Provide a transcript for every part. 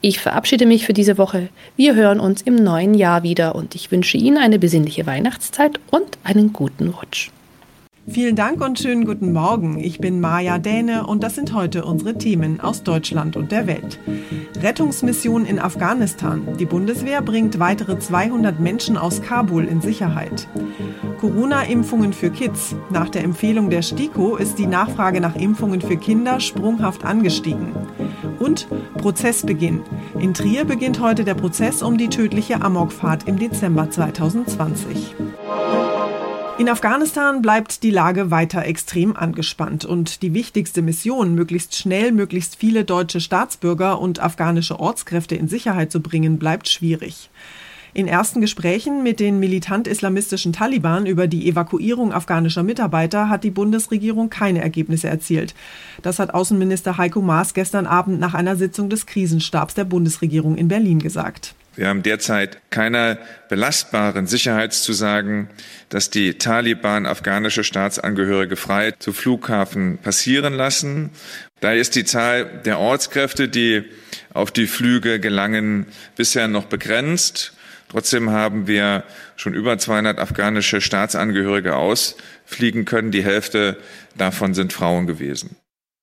Ich verabschiede mich für diese Woche. Wir hören uns im neuen Jahr wieder und ich wünsche Ihnen eine besinnliche Weihnachtszeit und einen guten Rutsch. Vielen Dank und schönen guten Morgen. Ich bin Maja Däne und das sind heute unsere Themen aus Deutschland und der Welt. Rettungsmission in Afghanistan. Die Bundeswehr bringt weitere 200 Menschen aus Kabul in Sicherheit. Corona-Impfungen für Kids. Nach der Empfehlung der STIKO ist die Nachfrage nach Impfungen für Kinder sprunghaft angestiegen. Und Prozessbeginn. In Trier beginnt heute der Prozess um die tödliche Amokfahrt im Dezember 2020. In Afghanistan bleibt die Lage weiter extrem angespannt und die wichtigste Mission, möglichst schnell möglichst viele deutsche Staatsbürger und afghanische Ortskräfte in Sicherheit zu bringen, bleibt schwierig. In ersten Gesprächen mit den militant-islamistischen Taliban über die Evakuierung afghanischer Mitarbeiter hat die Bundesregierung keine Ergebnisse erzielt. Das hat Außenminister Heiko Maas gestern Abend nach einer Sitzung des Krisenstabs der Bundesregierung in Berlin gesagt. Wir haben derzeit keine belastbaren Sicherheitszusagen, dass die Taliban afghanische Staatsangehörige frei zu Flughafen passieren lassen. Daher ist die Zahl der Ortskräfte, die auf die Flüge gelangen, bisher noch begrenzt. Trotzdem haben wir schon über 200 afghanische Staatsangehörige ausfliegen können. Die Hälfte davon sind Frauen gewesen.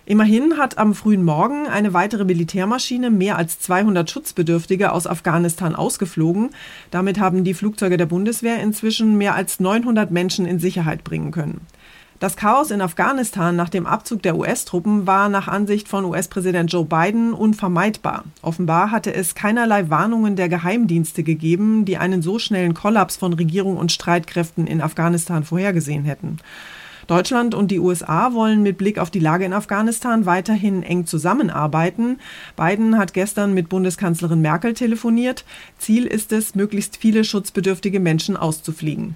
Immerhin hat am frühen Morgen eine weitere Militärmaschine mehr als 200 Schutzbedürftige aus Afghanistan ausgeflogen. Damit haben die Flugzeuge der Bundeswehr inzwischen mehr als 900 Menschen in Sicherheit bringen können. Das Chaos in Afghanistan nach dem Abzug der US-Truppen war nach Ansicht von US-Präsident Joe Biden unvermeidbar. Offenbar hatte es keinerlei Warnungen der Geheimdienste gegeben, die einen so schnellen Kollaps von Regierung und Streitkräften in Afghanistan vorhergesehen hätten. Deutschland und die USA wollen mit Blick auf die Lage in Afghanistan weiterhin eng zusammenarbeiten. Biden hat gestern mit Bundeskanzlerin Merkel telefoniert. Ziel ist es, möglichst viele schutzbedürftige Menschen auszufliegen.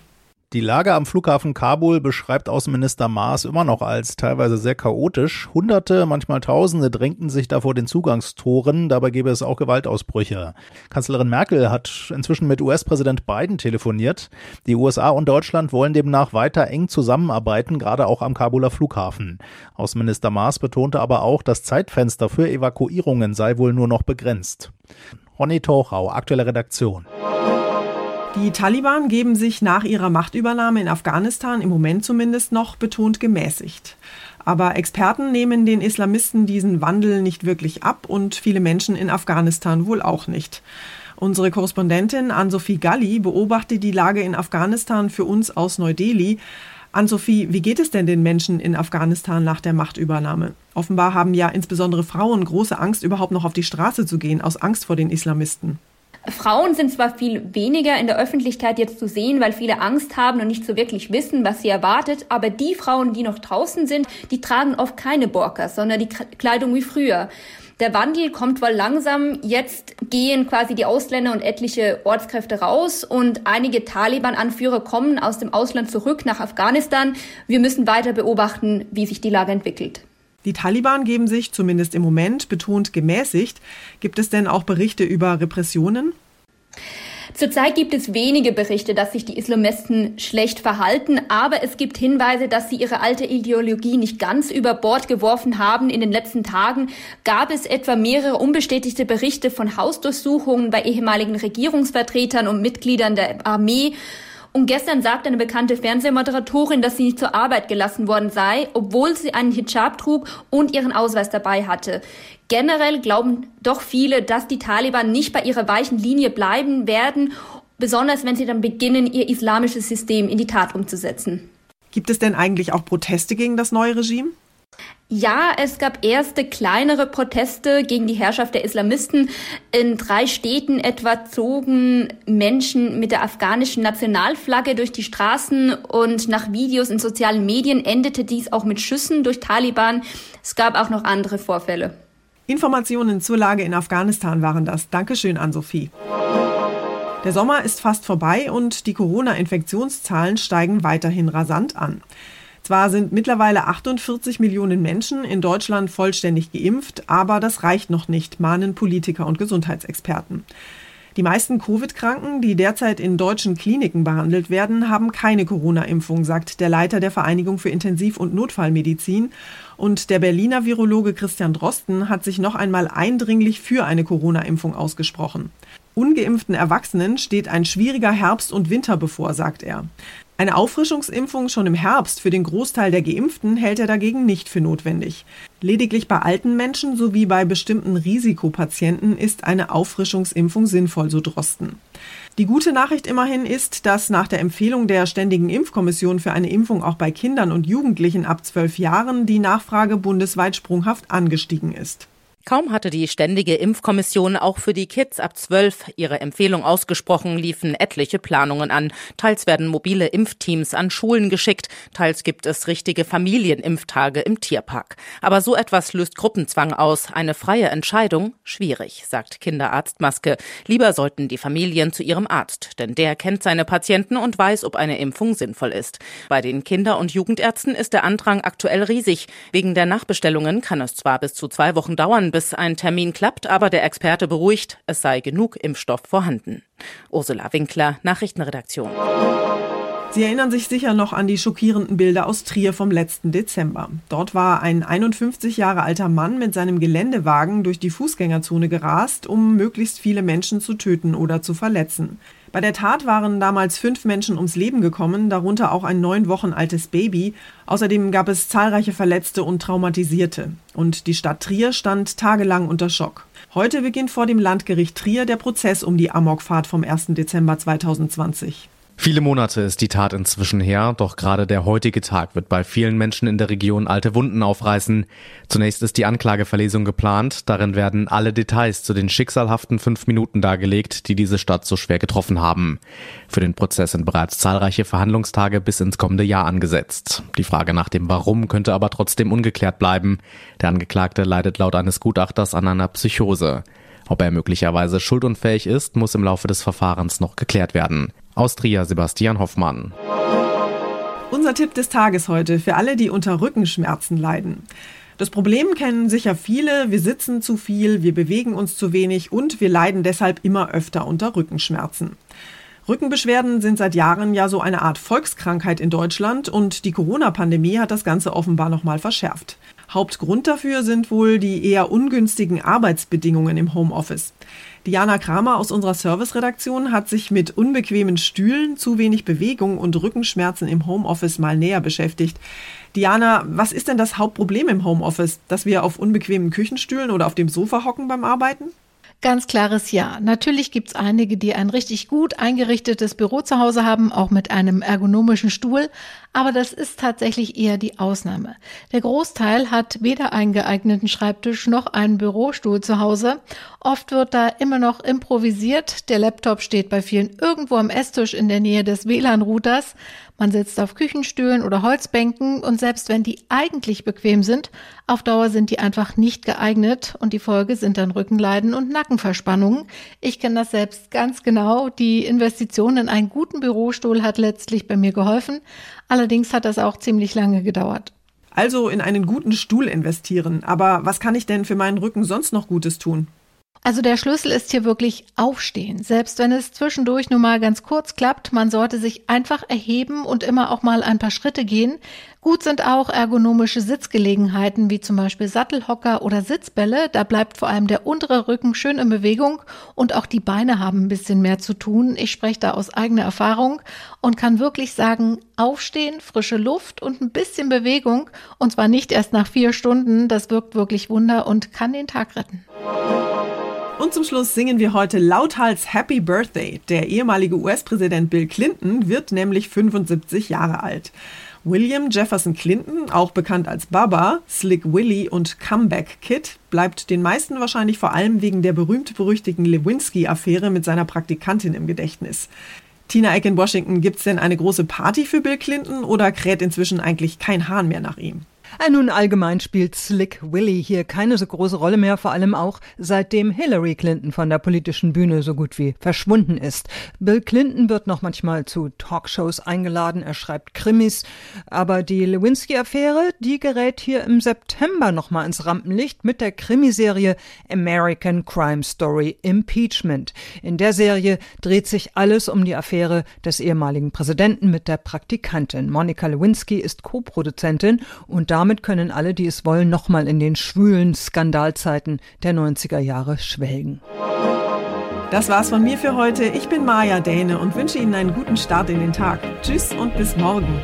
Die Lage am Flughafen Kabul beschreibt Außenminister Maas immer noch als teilweise sehr chaotisch. Hunderte, manchmal Tausende drängten sich da vor den Zugangstoren. Dabei gäbe es auch Gewaltausbrüche. Kanzlerin Merkel hat inzwischen mit US-Präsident Biden telefoniert. Die USA und Deutschland wollen demnach weiter eng zusammenarbeiten, gerade auch am Kabuler Flughafen. Außenminister Maas betonte aber auch, das Zeitfenster für Evakuierungen sei wohl nur noch begrenzt. Ronny Tochau, aktuelle Redaktion. Die Taliban geben sich nach ihrer Machtübernahme in Afghanistan im Moment zumindest noch betont gemäßigt. Aber Experten nehmen den Islamisten diesen Wandel nicht wirklich ab und viele Menschen in Afghanistan wohl auch nicht. Unsere Korrespondentin Ann-Sophie Galli beobachtet die Lage in Afghanistan für uns aus Neu-Delhi. Ann-Sophie, wie geht es denn den Menschen in Afghanistan nach der Machtübernahme? Offenbar haben ja insbesondere Frauen große Angst, überhaupt noch auf die Straße zu gehen, aus Angst vor den Islamisten. Frauen sind zwar viel weniger in der Öffentlichkeit jetzt zu sehen, weil viele Angst haben und nicht so wirklich wissen, was sie erwartet, aber die Frauen, die noch draußen sind, die tragen oft keine Burkas, sondern die Kleidung wie früher. Der Wandel kommt wohl langsam. Jetzt gehen quasi die Ausländer und etliche Ortskräfte raus und einige Taliban-Anführer kommen aus dem Ausland zurück nach Afghanistan. Wir müssen weiter beobachten, wie sich die Lage entwickelt. Die Taliban geben sich zumindest im Moment betont gemäßigt. Gibt es denn auch Berichte über Repressionen? Zurzeit gibt es wenige Berichte, dass sich die Islamisten schlecht verhalten, aber es gibt Hinweise, dass sie ihre alte Ideologie nicht ganz über Bord geworfen haben. In den letzten Tagen gab es etwa mehrere unbestätigte Berichte von Hausdurchsuchungen bei ehemaligen Regierungsvertretern und Mitgliedern der Armee. Und gestern sagte eine bekannte Fernsehmoderatorin, dass sie nicht zur Arbeit gelassen worden sei, obwohl sie einen Hijab trug und ihren Ausweis dabei hatte. Generell glauben doch viele, dass die Taliban nicht bei ihrer weichen Linie bleiben werden, besonders wenn sie dann beginnen, ihr islamisches System in die Tat umzusetzen. Gibt es denn eigentlich auch Proteste gegen das neue Regime? Ja, es gab erste kleinere Proteste gegen die Herrschaft der Islamisten. In drei Städten etwa zogen Menschen mit der afghanischen Nationalflagge durch die Straßen und nach Videos in sozialen Medien endete dies auch mit Schüssen durch Taliban. Es gab auch noch andere Vorfälle. Informationen zur Lage in Afghanistan waren das. Dankeschön an Sophie. Der Sommer ist fast vorbei und die Corona-Infektionszahlen steigen weiterhin rasant an. Zwar sind mittlerweile 48 Millionen Menschen in Deutschland vollständig geimpft, aber das reicht noch nicht, mahnen Politiker und Gesundheitsexperten. Die meisten Covid-Kranken, die derzeit in deutschen Kliniken behandelt werden, haben keine Corona-Impfung, sagt der Leiter der Vereinigung für Intensiv- und Notfallmedizin. Und der Berliner Virologe Christian Drosten hat sich noch einmal eindringlich für eine Corona-Impfung ausgesprochen. Ungeimpften Erwachsenen steht ein schwieriger Herbst und Winter bevor, sagt er. Eine Auffrischungsimpfung schon im Herbst für den Großteil der Geimpften hält er dagegen nicht für notwendig. Lediglich bei alten Menschen sowie bei bestimmten Risikopatienten ist eine Auffrischungsimpfung sinnvoll, so Drosten. Die gute Nachricht immerhin ist, dass nach der Empfehlung der Ständigen Impfkommission für eine Impfung auch bei Kindern und Jugendlichen ab zwölf Jahren die Nachfrage bundesweit sprunghaft angestiegen ist. Kaum hatte die Ständige Impfkommission auch für die Kids ab 12 ihre Empfehlung ausgesprochen, liefen etliche Planungen an. Teils werden mobile Impfteams an Schulen geschickt, teils gibt es richtige Familienimpftage im Tierpark. Aber so etwas löst Gruppenzwang aus. Eine freie Entscheidung? Schwierig, sagt Kinderarzt Maske. Lieber sollten die Familien zu ihrem Arzt, denn der kennt seine Patienten und weiß, ob eine Impfung sinnvoll ist. Bei den Kinder- und Jugendärzten ist der Andrang aktuell riesig. Wegen der Nachbestellungen kann es zwar bis zu zwei Wochen dauern, bis ein Termin klappt, aber der Experte beruhigt, es sei genug Impfstoff vorhanden. Ursula Winkler, Nachrichtenredaktion. Sie erinnern sich sicher noch an die schockierenden Bilder aus Trier vom letzten Dezember. Dort war ein 51 Jahre alter Mann mit seinem Geländewagen durch die Fußgängerzone gerast, um möglichst viele Menschen zu töten oder zu verletzen. Bei der Tat waren damals fünf Menschen ums Leben gekommen, darunter auch ein neun Wochen altes Baby. Außerdem gab es zahlreiche Verletzte und Traumatisierte. Und die Stadt Trier stand tagelang unter Schock. Heute beginnt vor dem Landgericht Trier der Prozess um die Amokfahrt vom 1. Dezember 2020. Viele Monate ist die Tat inzwischen her, doch gerade der heutige Tag wird bei vielen Menschen in der Region alte Wunden aufreißen. Zunächst ist die Anklageverlesung geplant. Darin werden alle Details zu den schicksalhaften fünf Minuten dargelegt, die diese Stadt so schwer getroffen haben. Für den Prozess sind bereits zahlreiche Verhandlungstage bis ins kommende Jahr angesetzt. Die Frage nach dem Warum könnte aber trotzdem ungeklärt bleiben. Der Angeklagte leidet laut eines Gutachters an einer Psychose. Ob er möglicherweise schuldunfähig ist, muss im Laufe des Verfahrens noch geklärt werden. Aus Trier Sebastian Hoffmann. Unser Tipp des Tages heute für alle, die unter Rückenschmerzen leiden. Das Problem kennen sicher viele, wir sitzen zu viel, wir bewegen uns zu wenig und wir leiden deshalb immer öfter unter Rückenschmerzen. Rückenbeschwerden sind seit Jahren ja so eine Art Volkskrankheit in Deutschland und die Corona-Pandemie hat das Ganze offenbar nochmal verschärft. Hauptgrund dafür sind wohl die eher ungünstigen Arbeitsbedingungen im Homeoffice. Diana Kramer aus unserer Serviceredaktion hat sich mit unbequemen Stühlen, zu wenig Bewegung und Rückenschmerzen im Homeoffice mal näher beschäftigt. Diana, was ist denn das Hauptproblem im Homeoffice? Dass wir auf unbequemen Küchenstühlen oder auf dem Sofa hocken beim Arbeiten? Ganz klares Ja. Natürlich gibt's einige, die ein richtig gut eingerichtetes Büro zu Hause haben, auch mit einem ergonomischen Stuhl. Aber das ist tatsächlich eher die Ausnahme. Der Großteil hat weder einen geeigneten Schreibtisch noch einen Bürostuhl zu Hause. Oft wird da immer noch improvisiert. Der Laptop steht bei vielen irgendwo am Esstisch in der Nähe des WLAN-Routers. Man sitzt auf Küchenstühlen oder Holzbänken und selbst wenn die eigentlich bequem sind, auf Dauer sind die einfach nicht geeignet und die Folge sind dann Rückenleiden und Nackenverspannungen. Ich kenne das selbst ganz genau. Die Investition in einen guten Bürostuhl hat letztlich bei mir geholfen. Allerdings hat das auch ziemlich lange gedauert. Also in einen guten Stuhl investieren. Aber was kann ich denn für meinen Rücken sonst noch Gutes tun? Also der Schlüssel ist hier wirklich aufstehen. Selbst wenn es zwischendurch nur mal ganz kurz klappt, man sollte sich einfach erheben und immer auch mal ein paar Schritte gehen. Gut sind auch ergonomische Sitzgelegenheiten wie zum Beispiel Sattelhocker oder Sitzbälle. Da bleibt vor allem der untere Rücken schön in Bewegung und auch die Beine haben ein bisschen mehr zu tun. Ich spreche da aus eigener Erfahrung und kann wirklich sagen, aufstehen, frische Luft und ein bisschen Bewegung und zwar nicht erst nach vier Stunden. Das wirkt wirklich Wunder und kann den Tag retten. Und zum Schluss singen wir heute lauthals Happy Birthday. Der ehemalige US-Präsident Bill Clinton wird nämlich 75 Jahre alt. William Jefferson Clinton, auch bekannt als Baba, Slick Willie und Comeback Kid, bleibt den meisten wahrscheinlich vor allem wegen der berühmt-berüchtigten Lewinsky-Affäre mit seiner Praktikantin im Gedächtnis. Tina Eck in Washington, gibt's denn eine große Party für Bill Clinton oder kräht inzwischen eigentlich kein Hahn mehr nach ihm? Äh, nun allgemein spielt Slick Willy hier keine so große Rolle mehr, vor allem auch seitdem Hillary Clinton von der politischen Bühne so gut wie verschwunden ist. Bill Clinton wird noch manchmal zu Talkshows eingeladen, er schreibt Krimis, aber die Lewinsky-Affäre, die gerät hier im September nochmal ins Rampenlicht mit der Krimiserie American Crime Story Impeachment. In der Serie dreht sich alles um die Affäre des ehemaligen Präsidenten mit der Praktikantin. Monica Lewinsky ist Co-Produzentin und da damit können alle, die es wollen, nochmal in den schwülen Skandalzeiten der 90er Jahre schwelgen. Das war's von mir für heute. Ich bin Maja Däne und wünsche Ihnen einen guten Start in den Tag. Tschüss und bis morgen.